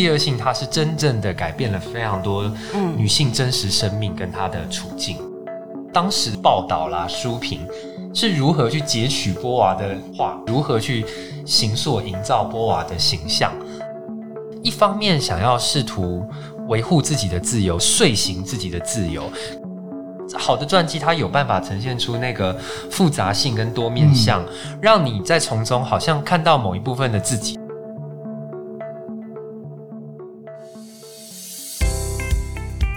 第二性，它是真正的改变了非常多女性真实生命跟她的处境。当时报道啦、书评是如何去截取波娃的话，如何去形塑、营造波娃的形象。一方面想要试图维护自己的自由，遂行自己的自由。好的传记，它有办法呈现出那个复杂性跟多面相，嗯、让你在从中好像看到某一部分的自己。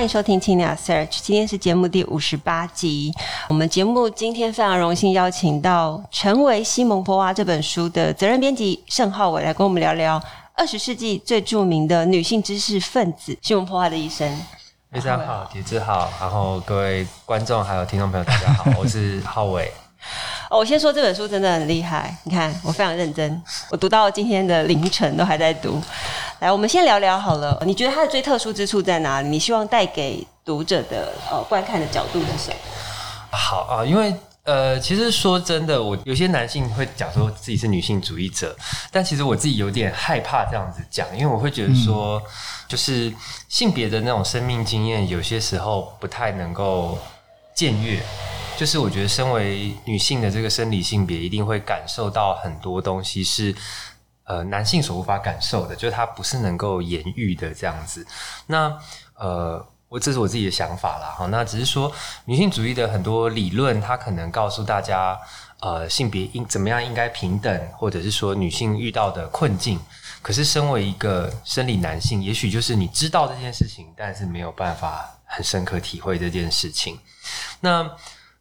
欢迎收听青鸟 Search，今天是节目第五十八集。我们节目今天非常荣幸邀请到《成为西蒙波娃》这本书的责任编辑盛浩伟来跟我们聊聊二十世纪最著名的女性知识分子西蒙波娃的一生。非常好，体质好，然后各位观众还有听众朋友大家好，我是浩伟。哦，我先说这本书真的很厉害，你看我非常认真，我读到今天的凌晨都还在读。来，我们先聊聊好了，你觉得它的最特殊之处在哪里？你希望带给读者的呃观看的角度是什么？好啊，因为呃，其实说真的，我有些男性会讲说自己是女性主义者，但其实我自己有点害怕这样子讲，因为我会觉得说，嗯、就是性别的那种生命经验，有些时候不太能够僭越。就是我觉得，身为女性的这个生理性别，一定会感受到很多东西是呃男性所无法感受的，就是它不是能够言喻的这样子。那呃，我这是我自己的想法啦。哈。那只是说，女性主义的很多理论，它可能告诉大家，呃，性别应怎么样应该平等，或者是说女性遇到的困境。可是，身为一个生理男性，也许就是你知道这件事情，但是没有办法很深刻体会这件事情。那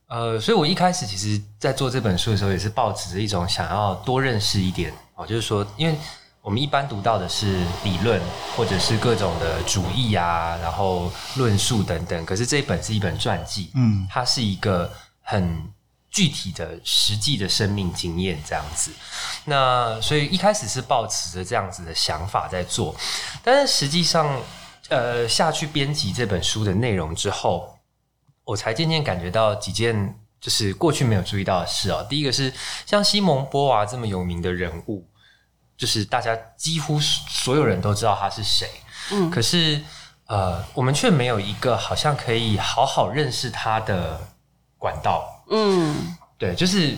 呃，所以我一开始其实，在做这本书的时候，也是抱持着一种想要多认识一点哦，就是说，因为我们一般读到的是理论或者是各种的主义啊，然后论述等等，可是这一本是一本传记，嗯，它是一个很具体的实际的生命经验这样子。那所以一开始是抱持着这样子的想法在做，但是实际上，呃，下去编辑这本书的内容之后。我才渐渐感觉到几件就是过去没有注意到的事哦。第一个是像西蒙波娃这么有名的人物，就是大家几乎所有人都知道他是谁，嗯，可是呃，我们却没有一个好像可以好好认识他的管道，嗯，对，就是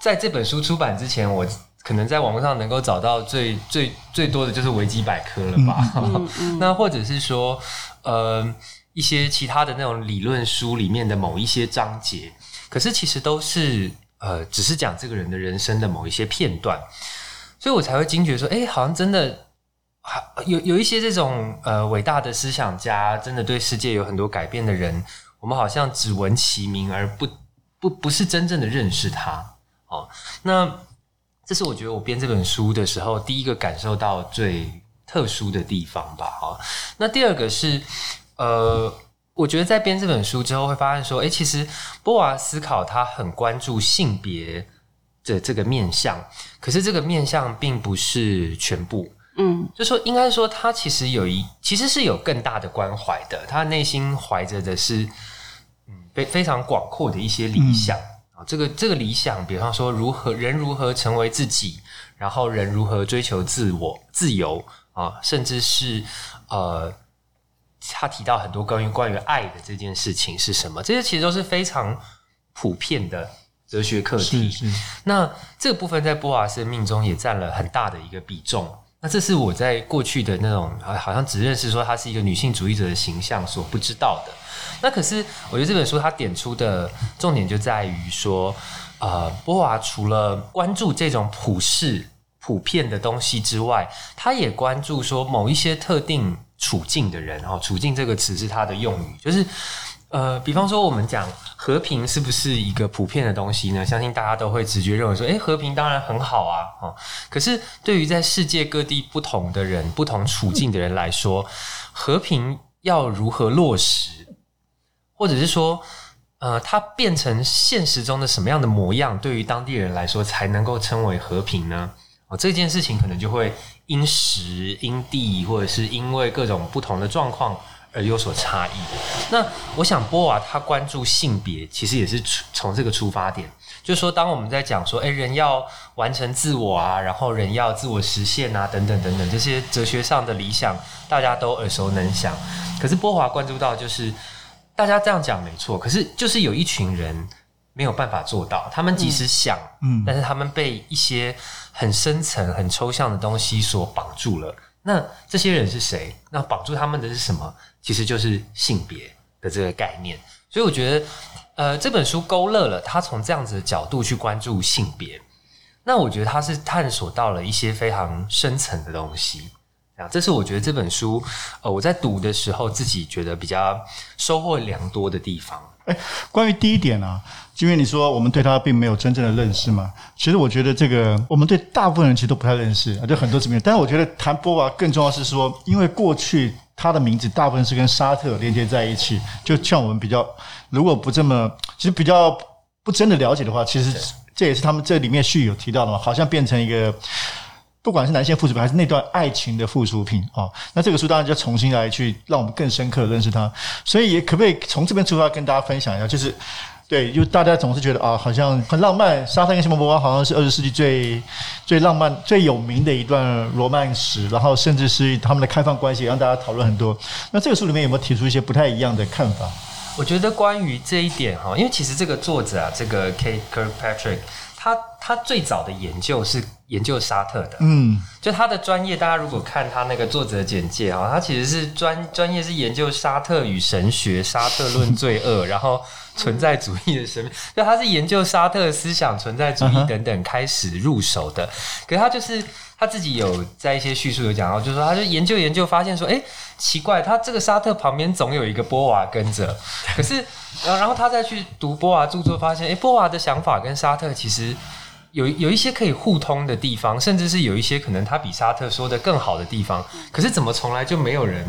在这本书出版之前，我可能在网络上能够找到最最最多的就是维基百科了吧，嗯嗯嗯、那或者是说，呃。一些其他的那种理论书里面的某一些章节，可是其实都是呃，只是讲这个人的人生的某一些片段，所以我才会惊觉说，哎，好像真的有有一些这种呃伟大的思想家，真的对世界有很多改变的人，我们好像只闻其名而不不不是真正的认识他哦。那这是我觉得我编这本书的时候第一个感受到最特殊的地方吧。哈，那第二个是。呃，我觉得在编这本书之后，会发现说，哎，其实波娃思考他很关注性别的这个面向，可是这个面向并不是全部，嗯，就说应该说他其实有一，其实是有更大的关怀的，他内心怀着的是，嗯，非非常广阔的一些理想。啊，这个这个理想，比方说如何人如何成为自己，然后人如何追求自我自由啊，甚至是呃。他提到很多关于关于爱的这件事情是什么？这些其实都是非常普遍的哲学课题。是是。那这个部分在波娃生命中也占了很大的一个比重。那这是我在过去的那种好像只认识说她是一个女性主义者的形象所不知道的。那可是我觉得这本书它点出的重点就在于说，呃，波娃除了关注这种普世普遍的东西之外，他也关注说某一些特定。处境的人，哈，处境这个词是他的用语，就是，呃，比方说我们讲和平是不是一个普遍的东西呢？相信大家都会直觉认为说，诶，和平当然很好啊，哈，可是对于在世界各地不同的人、不同处境的人来说，和平要如何落实，或者是说，呃，它变成现实中的什么样的模样，对于当地人来说才能够称为和平呢？哦，这件事情可能就会因时、因地，或者是因为各种不同的状况。而有所差异。那我想波娃他关注性别，其实也是从这个出发点，就是说，当我们在讲说，诶，人要完成自我啊，然后人要自我实现啊，等等等等这些哲学上的理想，大家都耳熟能详。可是波娃关注到，就是大家这样讲没错，可是就是有一群人没有办法做到。他们即使想，嗯，但是他们被一些很深层、很抽象的东西所绑住了。那这些人是谁？那绑住他们的是什么？其实就是性别的这个概念。所以我觉得，呃，这本书勾勒了他从这样子的角度去关注性别。那我觉得他是探索到了一些非常深层的东西。啊，这是我觉得这本书，呃，我在读的时候自己觉得比较收获良多的地方。哎，关于第一点啊，因为你说我们对他并没有真正的认识嘛，其实我觉得这个我们对大部分人其实都不太认识啊，就很多层面。但是我觉得谈波娃更重要是说，因为过去他的名字大部分是跟沙特连接在一起，就像我们比较如果不这么其实比较不真的了解的话，其实这也是他们这里面序有提到的嘛，好像变成一个。不管是男性附属品还是那段爱情的附属品啊、哦，那这个书当然就重新来去让我们更深刻的认识它。所以也可不可以从这边出发跟大家分享一下？就是对，就大家总是觉得啊，好像很浪漫，沙特跟西蒙波娃好像是二十世纪最最浪漫、最有名的一段罗曼史，然后甚至是他们的开放关系，让大家讨论很多。那这个书里面有没有提出一些不太一样的看法？我觉得关于这一点哈，因为其实这个作者啊，这个 Kate Kirkpatrick。他他最早的研究是研究沙特的，嗯，就他的专业，大家如果看他那个作者简介啊，他其实是专专业是研究沙特与神学、沙特论罪恶，然后存在主义的神秘，就他是研究沙特思想、存在主义等等开始入手的，可是他就是。他自己有在一些叙述有讲到，就是说，他就研究研究，发现说，哎，奇怪，他这个沙特旁边总有一个波娃跟着。可是，然后他再去读波娃著作，发现，哎，波娃的想法跟沙特其实有有一些可以互通的地方，甚至是有一些可能他比沙特说的更好的地方。可是，怎么从来就没有人？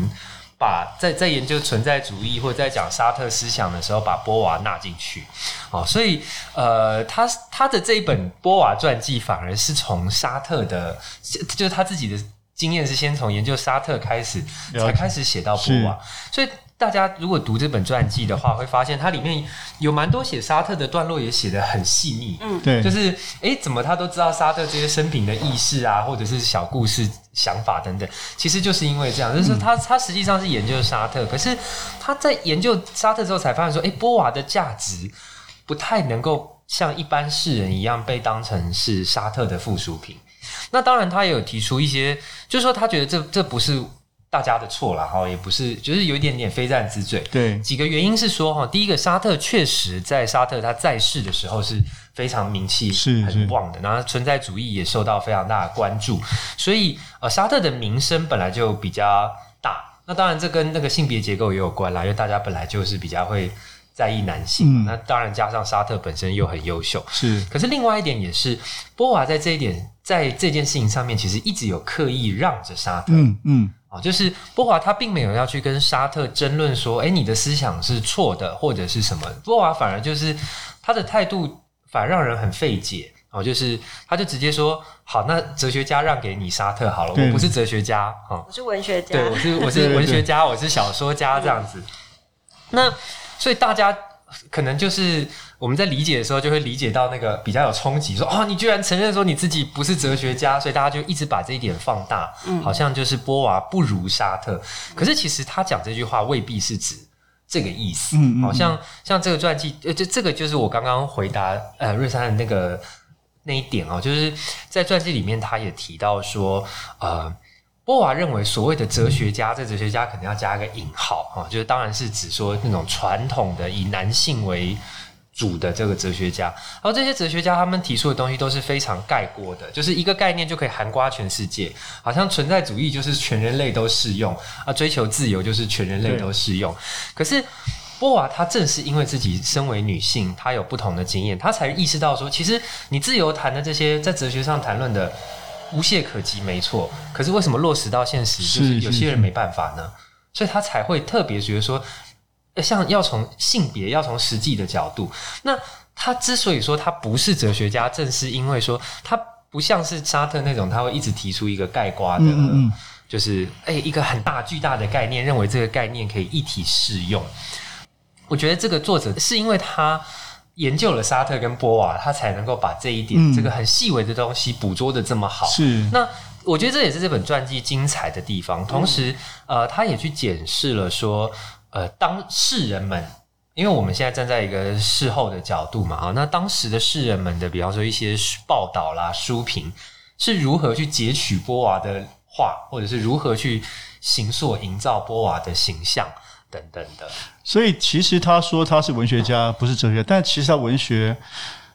把在在研究存在主义或者在讲沙特思想的时候，把波娃纳进去，哦，所以呃，他他的这一本波娃传记反而是从沙特的，就是他自己的经验是先从研究沙特开始，才开始写到波瓦，所以。大家如果读这本传记的话，会发现它里面有蛮多写沙特的段落，也写的很细腻。嗯，对，就是诶，怎么他都知道沙特这些生平的轶事啊，或者是小故事、想法等等。其实就是因为这样，就是他他实际上是研究沙特，可是他在研究沙特之后才发现说，诶，波娃的价值不太能够像一般世人一样被当成是沙特的附属品。那当然，他也有提出一些，就是说他觉得这这不是。大家的错了哈，也不是，就是有一点点非战之罪。对，几个原因是说哈，第一个，沙特确实在沙特他在世的时候是非常名气是很旺的，然后存在主义也受到非常大的关注，所以呃，沙特的名声本来就比较大。那当然，这跟那个性别结构也有关啦，因为大家本来就是比较会在意男性。嗯、那当然，加上沙特本身又很优秀，是。可是另外一点也是，波娃在这一点，在这件事情上面，其实一直有刻意让着沙特。嗯嗯。就是波娃他并没有要去跟沙特争论说，哎，你的思想是错的，或者是什么？波娃反而就是他的态度反而让人很费解哦，就是他就直接说，好，那哲学家让给你沙特好了，我不是哲学家啊，我是文学家，对，我是我是文学家，我是小说家这样子。那所以大家。可能就是我们在理解的时候，就会理解到那个比较有冲击，说哦，你居然承认说你自己不是哲学家，所以大家就一直把这一点放大，嗯，好像就是波娃不如沙特。可是其实他讲这句话未必是指这个意思，嗯，好像像这个传记，呃，这这个就是我刚刚回答呃瑞山的那个那一点哦，就是在传记里面他也提到说，呃。波娃认为，所谓的哲学家，这哲学家肯定要加一个引号啊，就是当然是指说那种传统的以男性为主的这个哲学家。然后这些哲学家他们提出的东西都是非常概括的，就是一个概念就可以涵盖全世界，好像存在主义就是全人类都适用啊，追求自由就是全人类都适用。可是波娃她正是因为自己身为女性，她有不同的经验，她才意识到说，其实你自由谈的这些在哲学上谈论的无懈可击，没错。可是为什么落实到现实，就是有些人没办法呢？所以他才会特别觉得说，像要从性别，要从实际的角度。那他之所以说他不是哲学家，正是因为说他不像是沙特那种，他会一直提出一个概瓜的。嗯嗯就是诶，一个很大巨大的概念，认为这个概念可以一体适用。我觉得这个作者是因为他研究了沙特跟波瓦，他才能够把这一点、嗯、这个很细微的东西捕捉的这么好。是。那我觉得这也是这本传记精彩的地方。同时，嗯、呃，他也去检视了说，呃，当事人们，因为我们现在站在一个事后的角度嘛，啊，那当时的世人们的，比方说一些报道啦、书评，是如何去截取波娃的。画，或者是如何去形塑、营造波娃的形象等等的。所以，其实他说他是文学家，不是哲学。但其实他文学，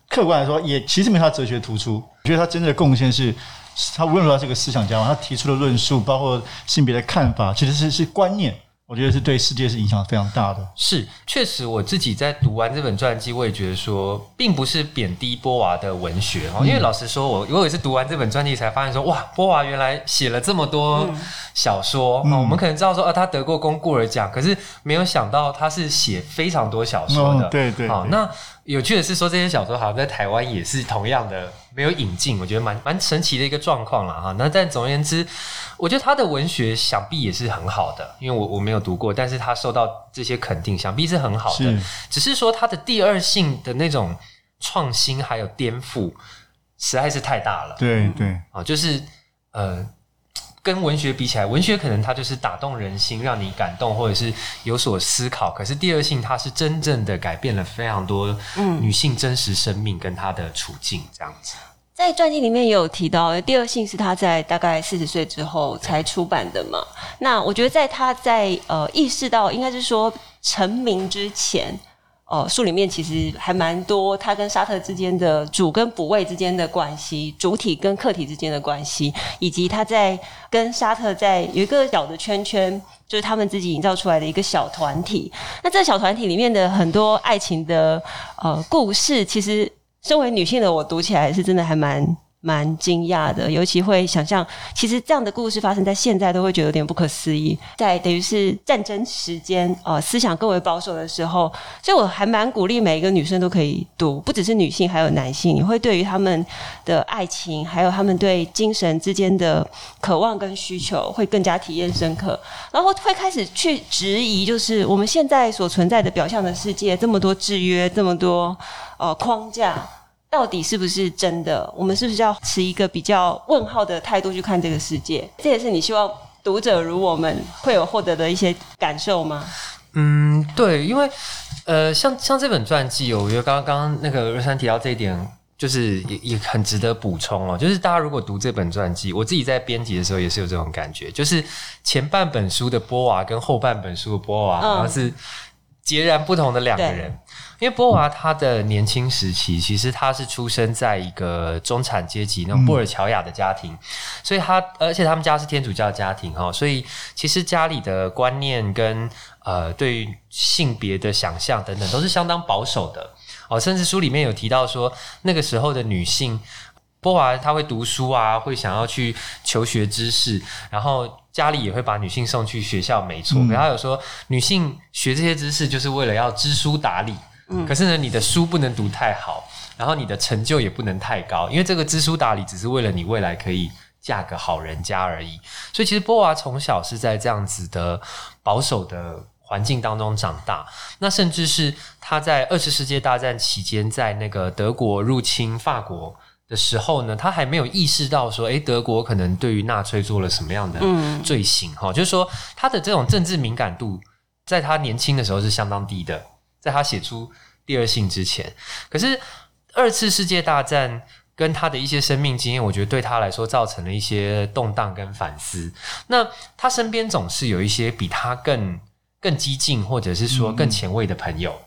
客观来说，也其实没他哲学突出。我觉得他真正的贡献是，他无论如何是个思想家嘛，他提出的论述，包括性别的看法，其实是是观念。我觉得是对世界是影响非常大的。是，确实，我自己在读完这本传记，我也觉得说，并不是贬低波娃的文学哦。因为老实说，我我也是读完这本传记才发现说，哇，波娃原来写了这么多小说。嗯、我们可能知道说，啊，他得过龚固尔奖，可是没有想到他是写非常多小说的。哦、对，对对。好，那。有趣的是，说这些小说好像在台湾也是同样的没有引进，我觉得蛮蛮神奇的一个状况了哈。那但总而言之，我觉得他的文学想必也是很好的，因为我我没有读过，但是他受到这些肯定，想必是很好的。是只是说他的第二性的那种创新还有颠覆，实在是太大了。对对啊，就是呃。跟文学比起来，文学可能它就是打动人心，让你感动或者是有所思考。可是第二性，它是真正的改变了非常多女性真实生命跟她的处境，这样子。嗯、在传记里面也有提到，第二性是她在大概四十岁之后才出版的嘛。那我觉得在她在呃意识到，应该是说成名之前。哦，书里面其实还蛮多，他跟沙特之间的主跟补位之间的关系，主体跟客体之间的关系，以及他在跟沙特在有一个小的圈圈，就是他们自己营造出来的一个小团体。那这个小团体里面的很多爱情的呃故事，其实身为女性的我读起来是真的还蛮。蛮惊讶的，尤其会想象，其实这样的故事发生在现在，都会觉得有点不可思议。在等于是战争时间，呃，思想更为保守的时候，所以我还蛮鼓励每一个女生都可以读，不只是女性，还有男性，你会对于他们的爱情，还有他们对精神之间的渴望跟需求，会更加体验深刻，然后会开始去质疑，就是我们现在所存在的表象的世界，这么多制约，这么多呃框架。到底是不是真的？我们是不是要持一个比较问号的态度去看这个世界？这也是你希望读者如我们会有获得的一些感受吗？嗯，对，因为呃，像像这本传记，我觉得刚刚刚那个瑞山提到这一点，就是也也很值得补充哦。就是大家如果读这本传记，我自己在编辑的时候也是有这种感觉，就是前半本书的波娃跟后半本书的波娃，好像是截然不同的两个人。因为波娃他的年轻时期，其实他是出生在一个中产阶级那种布尔乔亚的家庭，所以他而且他们家是天主教家庭哈，所以其实家里的观念跟呃对于性别的想象等等都是相当保守的。哦，甚至书里面有提到说那个时候的女性，波娃他会读书啊，会想要去求学知识，然后家里也会把女性送去学校，没错，可他有说女性学这些知识就是为了要知书达理。可是呢，你的书不能读太好，然后你的成就也不能太高，因为这个知书达理只是为了你未来可以嫁个好人家而已。所以其实波娃从小是在这样子的保守的环境当中长大。那甚至是他在二次世界大战期间，在那个德国入侵法国的时候呢，他还没有意识到说，诶，德国可能对于纳粹做了什么样的罪行？哈，就是说他的这种政治敏感度，在他年轻的时候是相当低的。在他写出第二性之前，可是二次世界大战跟他的一些生命经验，我觉得对他来说造成了一些动荡跟反思。那他身边总是有一些比他更更激进，或者是说更前卫的朋友。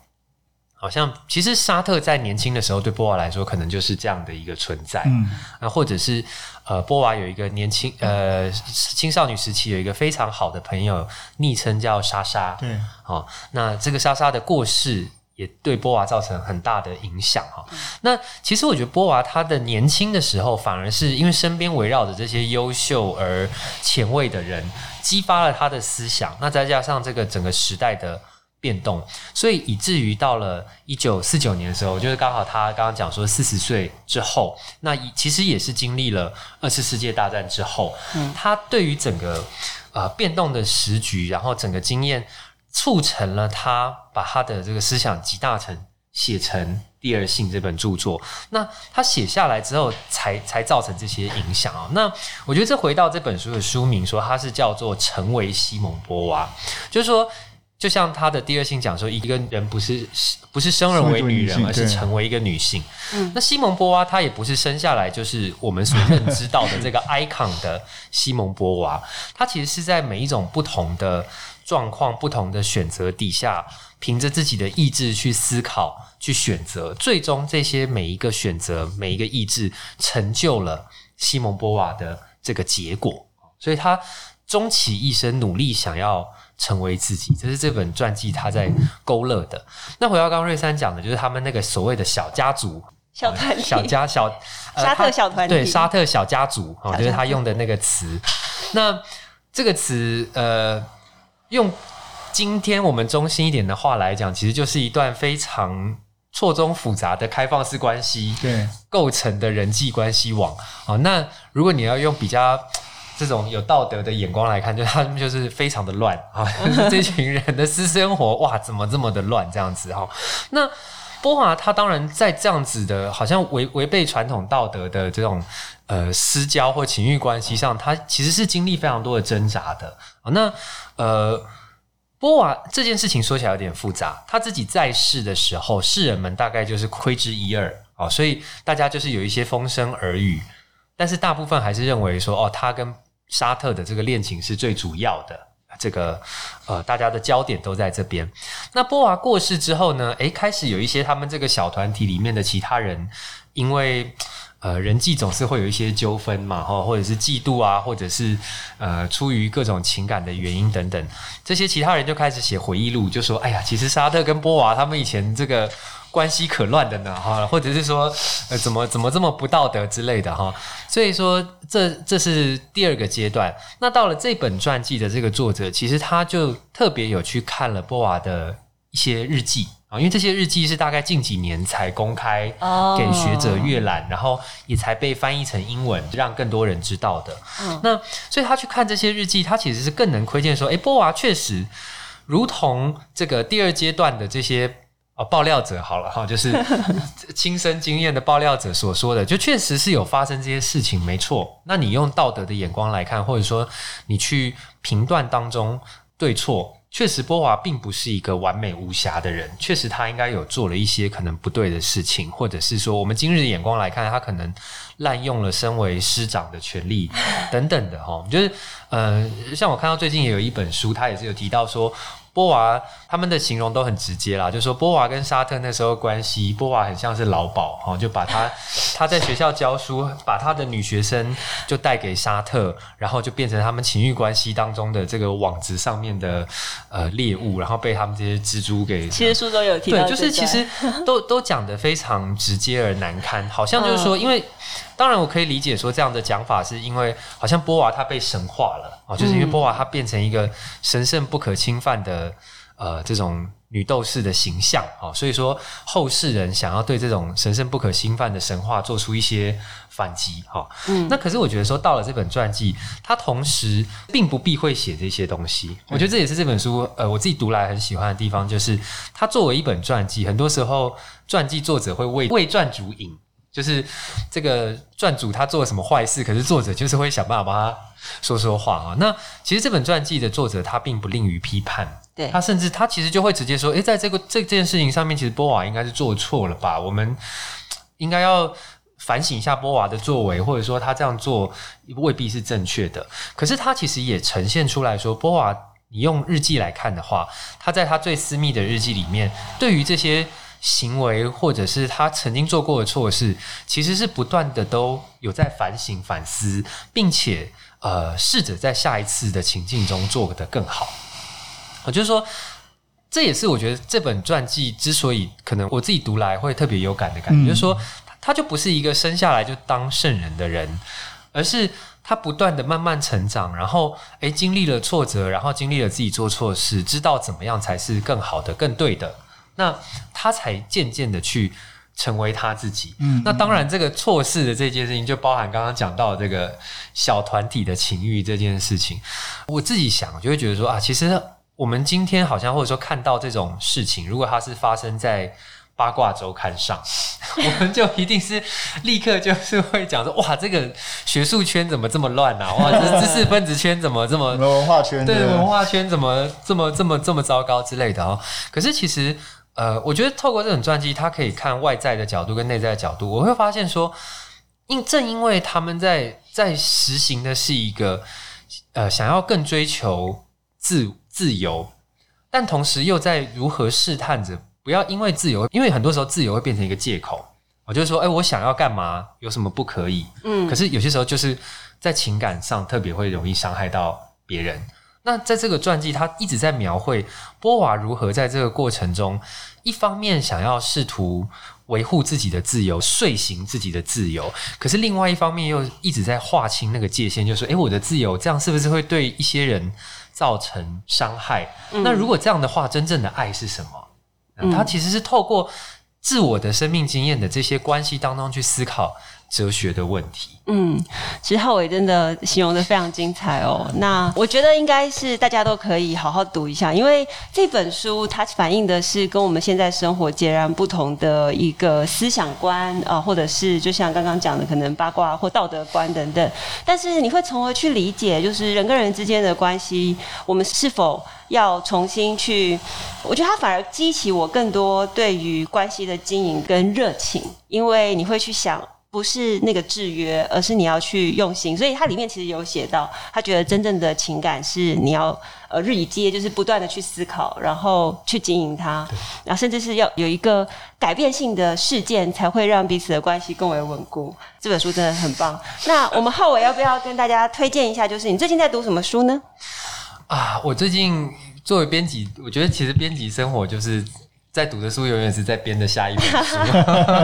好像其实沙特在年轻的时候对波娃来说，可能就是这样的一个存在。嗯，啊，或者是呃，波娃有一个年轻呃青少年时期有一个非常好的朋友，昵称叫莎莎。对，好，那这个莎莎的过世也对波娃造成很大的影响哈。那其实我觉得波娃他的年轻的时候，反而是因为身边围绕着这些优秀而前卫的人，激发了他的思想。那再加上这个整个时代的。变动，所以以至于到了一九四九年的时候，就是刚好他刚刚讲说四十岁之后，那其实也是经历了二次世界大战之后，嗯，他对于整个呃变动的时局，然后整个经验，促成了他把他的这个思想集大成，写成《第二性》这本著作。那他写下来之后才，才才造成这些影响啊。那我觉得这回到这本书的书名，说它是叫做《成为西蒙波娃》，就是说。就像他的第二性讲说，一个人不是不是生而为女人，而是成为一个女性。嗯，那西蒙波娃她也不是生下来就是我们所认知到的这个 icon 的西蒙波娃，她其实是在每一种不同的状况、不同的选择底下，凭着自己的意志去思考、去选择，最终这些每一个选择、每一个意志，成就了西蒙波娃的这个结果。所以她终其一生努力想要。成为自己，这是这本传记他在勾勒的。那回到刚刚瑞三讲的，就是他们那个所谓的小家族、小团体、小家小、呃、沙特小团体，对沙特小家族啊，就是他用的那个词。那这个词，呃，用今天我们中心一点的话来讲，其实就是一段非常错综复杂的开放式关系对构成的人际关系网啊。那如果你要用比较。这种有道德的眼光来看，就他们就是非常的乱啊！这群人的私生活，哇，怎么这么的乱？这样子哈。那波娃他当然在这样子的，好像违违背传统道德的这种呃私交或情欲关系上，他其实是经历非常多的挣扎的啊。那呃，波娃这件事情说起来有点复杂。他自己在世的时候，世人们大概就是窥之一二啊，所以大家就是有一些风声耳语，但是大部分还是认为说，哦，他跟沙特的这个恋情是最主要的，这个呃，大家的焦点都在这边。那波娃过世之后呢？诶，开始有一些他们这个小团体里面的其他人，因为呃，人际总是会有一些纠纷嘛，哈，或者是嫉妒啊，或者是呃，出于各种情感的原因等等，这些其他人就开始写回忆录，就说：“哎呀，其实沙特跟波娃他们以前这个。”关系可乱的呢，哈，或者是说，呃，怎么怎么这么不道德之类的哈，所以说这这是第二个阶段。那到了这本传记的这个作者，其实他就特别有去看了波娃的一些日记啊，因为这些日记是大概近几年才公开给学者阅览，oh. 然后也才被翻译成英文，让更多人知道的。嗯，那所以他去看这些日记，他其实是更能窥见说，诶，波娃确实如同这个第二阶段的这些。哦，爆料者好了哈，就是 亲身经验的爆料者所说的，就确实是有发生这些事情，没错。那你用道德的眼光来看，或者说你去评断当中对错，确实波娃并不是一个完美无瑕的人，确实他应该有做了一些可能不对的事情，或者是说我们今日的眼光来看，他可能滥用了身为师长的权利等等的哈。就是呃，像我看到最近也有一本书，他也是有提到说。波娃他们的形容都很直接啦，就说波娃跟沙特那时候关系，波娃很像是老鸨哈，就把他他在学校教书，把他的女学生就带给沙特，然后就变成他们情欲关系当中的这个网子上面的呃猎物，然后被他们这些蜘蛛给。其实书中有提到，对，就是其实都都讲的非常直接而难堪，好像就是说，因为当然我可以理解说这样的讲法是因为好像波娃他被神化了啊，就是因为波娃他变成一个神圣不可侵犯的。呃，这种女斗士的形象啊，所以说后世人想要对这种神圣不可侵犯的神话做出一些反击哈。嗯，那可是我觉得说到了这本传记，它同时并不避讳写这些东西。我觉得这也是这本书呃，我自己读来很喜欢的地方，就是它作为一本传记，很多时候传记作者会为为传主引，就是这个传主他做了什么坏事，可是作者就是会想办法帮他说说话啊。那其实这本传记的作者他并不吝于批判。对，他甚至他其实就会直接说：“诶，在这个这这件事情上面，其实波娃应该是做错了吧？我们应该要反省一下波娃的作为，或者说他这样做未必是正确的。可是他其实也呈现出来说，波娃，你用日记来看的话，他在他最私密的日记里面，对于这些行为，或者是他曾经做过的错事，其实是不断的都有在反省、反思，并且呃，试着在下一次的情境中做得更好。我就是说，这也是我觉得这本传记之所以可能我自己读来会特别有感的感觉，嗯、就是说，他就不是一个生下来就当圣人的人，而是他不断的慢慢成长，然后诶，经历了挫折，然后经历了自己做错事，知道怎么样才是更好的、更对的。那他才渐渐的去成为他自己。嗯，那当然，这个错事的这件事情，就包含刚刚讲到的这个小团体的情欲这件事情。我自己想，就会觉得说啊，其实我们今天好像或者说看到这种事情，如果它是发生在八卦周刊上，我们就一定是立刻就是会讲说，哇，这个学术圈怎么这么乱啊？哇，这知识分子圈怎么这么文化圈？对，文化圈怎么这么这么这么糟糕之类的哦。可是其实。呃，我觉得透过这种传记，它可以看外在的角度跟内在的角度。我会发现说，因正因为他们在在实行的是一个呃想要更追求自自由，但同时又在如何试探着不要因为自由，因为很多时候自由会变成一个借口。我就是说，哎，我想要干嘛，有什么不可以？嗯，可是有些时候就是在情感上特别会容易伤害到别人。那在这个传记，他一直在描绘波娃如何在这个过程中，一方面想要试图维护自己的自由，遂行自己的自由，可是另外一方面又一直在划清那个界限，就是说，诶，我的自由这样是不是会对一些人造成伤害？嗯。那如果这样的话，真正的爱是什么？他其实是透过自我的生命经验的这些关系当中去思考。哲学的问题，嗯，其实浩伟真的形容得非常精彩哦。那我觉得应该是大家都可以好好读一下，因为这本书它反映的是跟我们现在生活截然不同的一个思想观啊，或者是就像刚刚讲的，可能八卦或道德观等等。但是你会从而去理解，就是人跟人之间的关系，我们是否要重新去？我觉得它反而激起我更多对于关系的经营跟热情，因为你会去想。不是那个制约，而是你要去用心。所以它里面其实有写到，他觉得真正的情感是你要呃日以继夜，就是不断的去思考，然后去经营它，然后甚至是要有一个改变性的事件，才会让彼此的关系更为稳固。这本书真的很棒。那我们浩伟要不要跟大家推荐一下？就是你最近在读什么书呢？啊，我最近作为编辑，我觉得其实编辑生活就是。在读的书永远是在编的下一本书，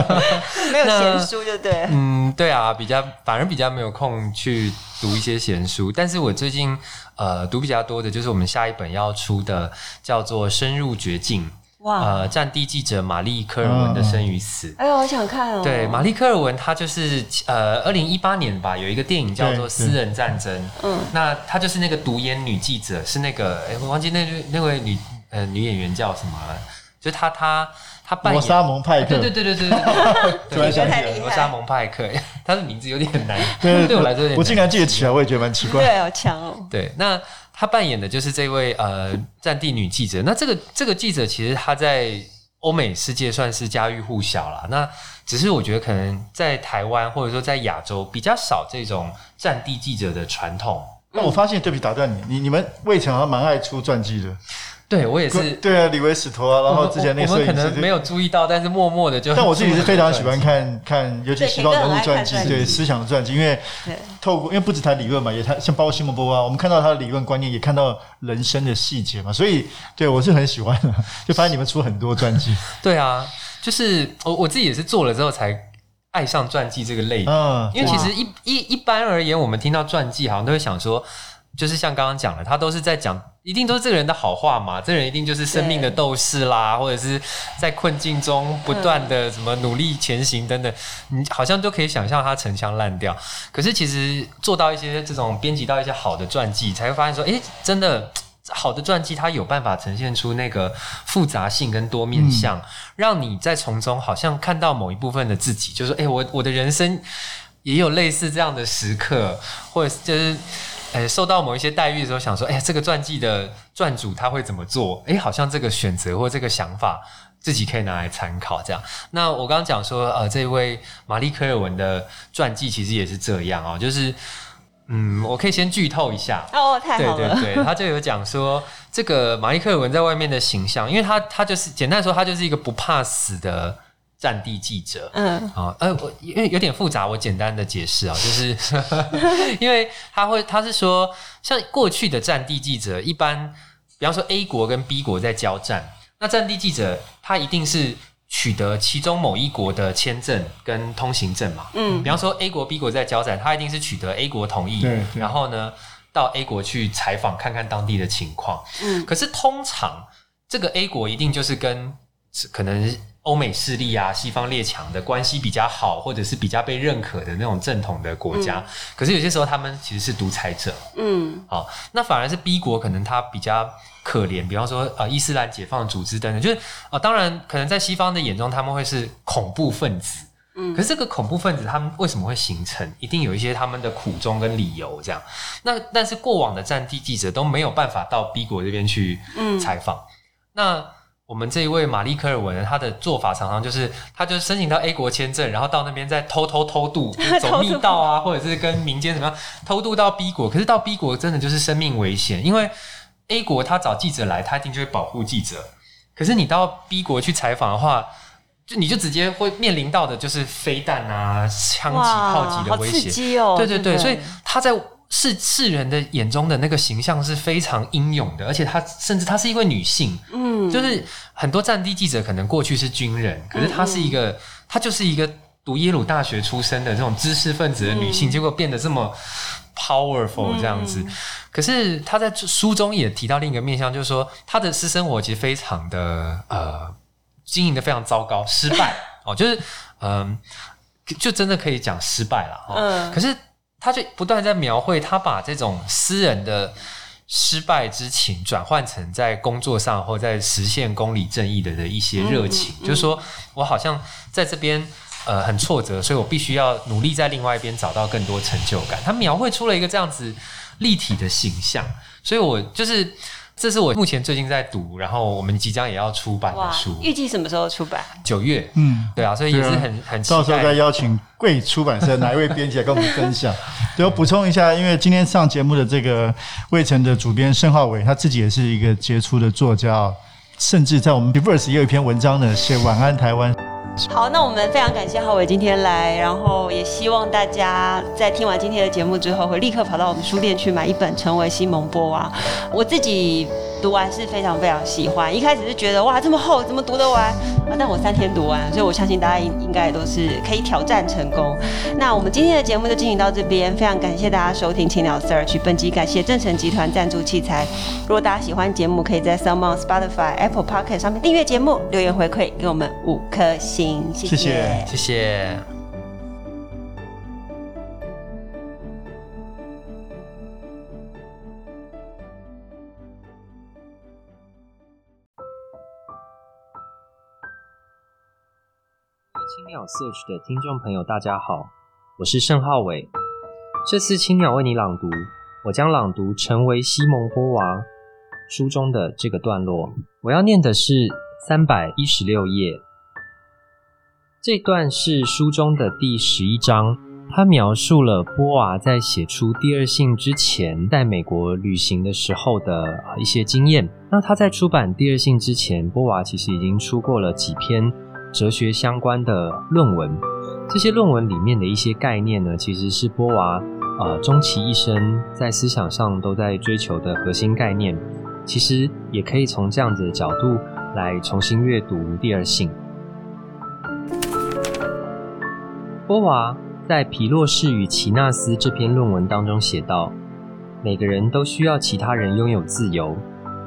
没有闲书就对。嗯，对啊，比较反而比较没有空去读一些闲书。但是我最近呃读比较多的就是我们下一本要出的，叫做《深入绝境》。哇！呃，战地记者玛丽科尔文的生与死。哎呦，我想看哦。对，玛丽科尔文她就是呃，二零一八年吧，有一个电影叫做《私人战争》。嗯。那她就是那个独眼女记者，是那个哎，我忘记那位那位女呃女演员叫什么了。就他他他扮演罗莎蒙派克，对对对对对对，突然想起来罗莎蒙派克，他的名字有点难，对，对我来说有点，我竟然记得起来，我也觉得蛮奇怪。对，好强哦。对，那他扮演的就是这位呃战地女记者。那这个这个记者其实他在欧美世界算是家喻户晓了。那只是我觉得可能在台湾或者说在亚洲比较少这种战地记者的传统。那我发现，对不起，打断你，你你们未曾好像蛮爱出传记的。对，我也是。对啊，李维史陀啊，然后之前那个摄影师，我们可能没有注意到，但是默默的就。但我自己是非常喜欢看看，尤其西方人物传记，对思想的传记，因为透过，因为不止谈理论嘛，也谈像包括西蒙波啊，我们看到他的理论观念，也看到人生的细节嘛，所以对我是很喜欢的，就发现你们出很多传记。对啊，就是我我自己也是做了之后才爱上传记这个类别，嗯，因为其实一一一般而言，我们听到传记好像都会想说。就是像刚刚讲的，他都是在讲，一定都是这个人的好话嘛。这个人一定就是生命的斗士啦，或者是在困境中不断的什么努力前行等等，你好像都可以想象他陈腔滥调。可是其实做到一些这种编辑到一些好的传记，才会发现说，诶，真的好的传记，它有办法呈现出那个复杂性跟多面相，嗯、让你在从中好像看到某一部分的自己，就是诶，我我的人生也有类似这样的时刻，或者就是。哎，受到某一些待遇的时候，想说，哎，这个传记的传主他会怎么做？哎，好像这个选择或这个想法，自己可以拿来参考。这样，那我刚刚讲说，呃，这位玛丽科尔文的传记其实也是这样哦，就是，嗯，我可以先剧透一下哦，太好了。对对对，他就有讲说，这个玛丽科尔文在外面的形象，因为他他就是简单说，他就是一个不怕死的战地记者。嗯，啊，呃，我因为有点复杂，我简单的解释啊，就是 因为他会，他是说，像过去的战地记者，一般，比方说 A 国跟 B 国在交战，那战地记者他一定是。取得其中某一国的签证跟通行证嘛，嗯，比方说 A 国 B 国在交战，他一定是取得 A 国同意，对，然后呢到 A 国去采访看看当地的情况，嗯，可是通常这个 A 国一定就是跟可能欧美势力啊、西方列强的关系比较好，或者是比较被认可的那种正统的国家，嗯，可是有些时候他们其实是独裁者，嗯，好，那反而是 B 国可能他比较。可怜，比方说呃，伊斯兰解放组织等等，就是啊、呃，当然可能在西方的眼中，他们会是恐怖分子，嗯，可是这个恐怖分子他们为什么会形成？一定有一些他们的苦衷跟理由这样。那但是过往的战地记者都没有办法到 B 国这边去采访。嗯、那我们这一位玛丽科尔文，他的做法常常就是，他就申请到 A 国签证，然后到那边再偷偷偷渡，走密道啊，或者是跟民间怎么样偷渡到 B 国。可是到 B 国真的就是生命危险，因为。A 国他找记者来，他一定就会保护记者。可是你到 B 国去采访的话，就你就直接会面临到的就是飞弹啊、枪击、炮击的威胁。对对对，所以他在世世人的眼中的那个形象是非常英勇的，而且她甚至她是一位女性。嗯，就是很多战地记者可能过去是军人，可是她是一个，她就是一个读耶鲁大学出身的这种知识分子的女性，结果变得这么。powerful 这样子，嗯、可是她在书中也提到另一个面向，就是说她的私生活其实非常的呃经营的非常糟糕，失败 哦，就是嗯、呃，就真的可以讲失败了哦。嗯、可是他就不断在描绘他把这种私人的失败之情转换成在工作上或在实现公理正义的的一些热情，嗯嗯、就是说我好像在这边。呃，很挫折，所以我必须要努力在另外一边找到更多成就感。他描绘出了一个这样子立体的形象，所以我就是这是我目前最近在读，然后我们即将也要出版的书。预计什么时候出版？九月。嗯，对啊，所以也是很、啊、很期待。到时候再邀请贵出版社哪一位编辑来跟我们分享。对，我补充一下，因为今天上节目的这个魏晨的主编盛浩伟，他自己也是一个杰出的作家，甚至在我们 Diverse 也有一篇文章呢，写晚安台湾。好，那我们非常感谢浩伟今天来，然后也希望大家在听完今天的节目之后，会立刻跑到我们书店去买一本《成为西蒙波娃》。我自己读完是非常非常喜欢，一开始是觉得哇这么厚怎么读得完啊？但我三天读完，所以我相信大家应应该也都是可以挑战成功。那我们今天的节目就进行到这边，非常感谢大家收听青鸟 Search，本集感谢正成集团赞助器材。如果大家喜欢节目，可以在 SoundOn Spotify、Apple Podcast 上面订阅节目，留言回馈给我们五颗星。谢谢，谢谢。青鸟 Search 的听众朋友，大家好，我是盛浩伟。这次青鸟为你朗读，我将朗读《成为西蒙波娃》书中的这个段落。我要念的是三百一十六页。这段是书中的第十一章，它描述了波娃在写出第二性之前，在美国旅行的时候的一些经验。那他在出版第二性之前，波娃其实已经出过了几篇哲学相关的论文。这些论文里面的一些概念呢，其实是波娃呃终其一生在思想上都在追求的核心概念。其实也可以从这样子的角度来重新阅读第二性。波娃在《皮洛士与齐纳斯》这篇论文当中写道：“每个人都需要其他人拥有自由，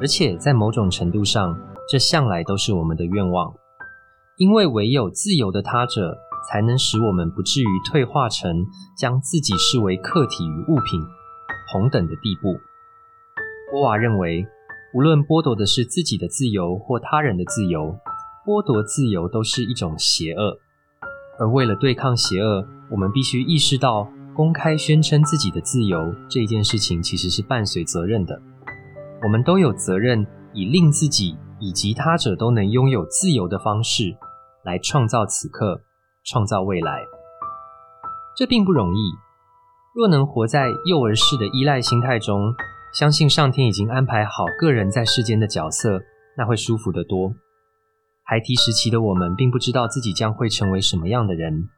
而且在某种程度上，这向来都是我们的愿望。因为唯有自由的他者，才能使我们不至于退化成将自己视为客体与物品同等的地步。”波娃认为，无论剥夺的是自己的自由或他人的自由，剥夺自由都是一种邪恶。而为了对抗邪恶，我们必须意识到，公开宣称自己的自由这件事情其实是伴随责任的。我们都有责任，以令自己以及他者都能拥有自由的方式，来创造此刻，创造未来。这并不容易，若能活在幼儿式的依赖心态中，相信上天已经安排好个人在世间的角色，那会舒服得多。孩提时期的我们，并不知道自己将会成为什么样的人，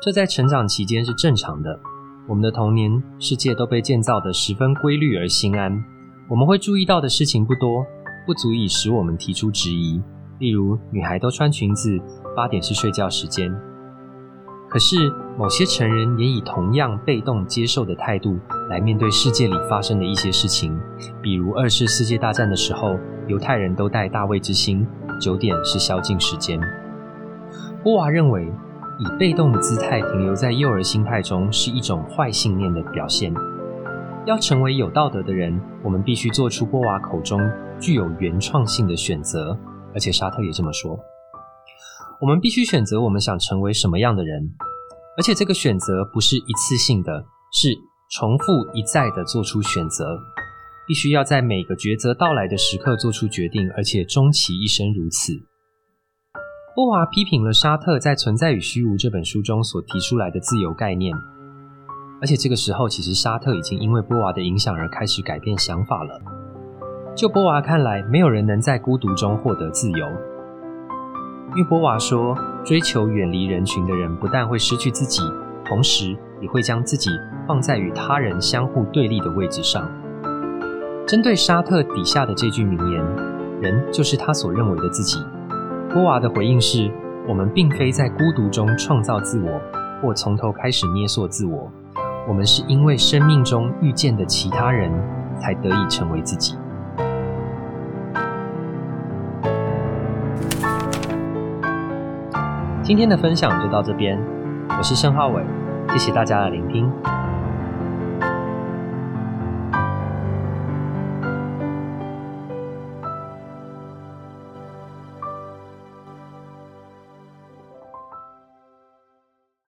这在成长期间是正常的。我们的童年世界都被建造得十分规律而心安，我们会注意到的事情不多，不足以使我们提出质疑。例如，女孩都穿裙子，八点是睡觉时间。可是，某些成人也以同样被动接受的态度来面对世界里发生的一些事情，比如二次世界大战的时候，犹太人都戴大卫之星，九点是宵禁时间。波娃认为，以被动的姿态停留在幼儿心态中是一种坏信念的表现。要成为有道德的人，我们必须做出波娃口中具有原创性的选择。而且沙特也这么说。我们必须选择我们想成为什么样的人，而且这个选择不是一次性的，是重复一再的做出选择。必须要在每个抉择到来的时刻做出决定，而且终其一生如此。波娃批评了沙特在《存在与虚无》这本书中所提出来的自由概念，而且这个时候，其实沙特已经因为波娃的影响而开始改变想法了。就波娃看来，没有人能在孤独中获得自由，因为波娃说，追求远离人群的人不但会失去自己，同时也会将自己放在与他人相互对立的位置上。针对沙特底下的这句名言，人就是他所认为的自己。波娃的回应是：我们并非在孤独中创造自我，或从头开始捏塑自我。我们是因为生命中遇见的其他人，才得以成为自己。今天的分享就到这边，我是盛浩伟，谢谢大家的聆听。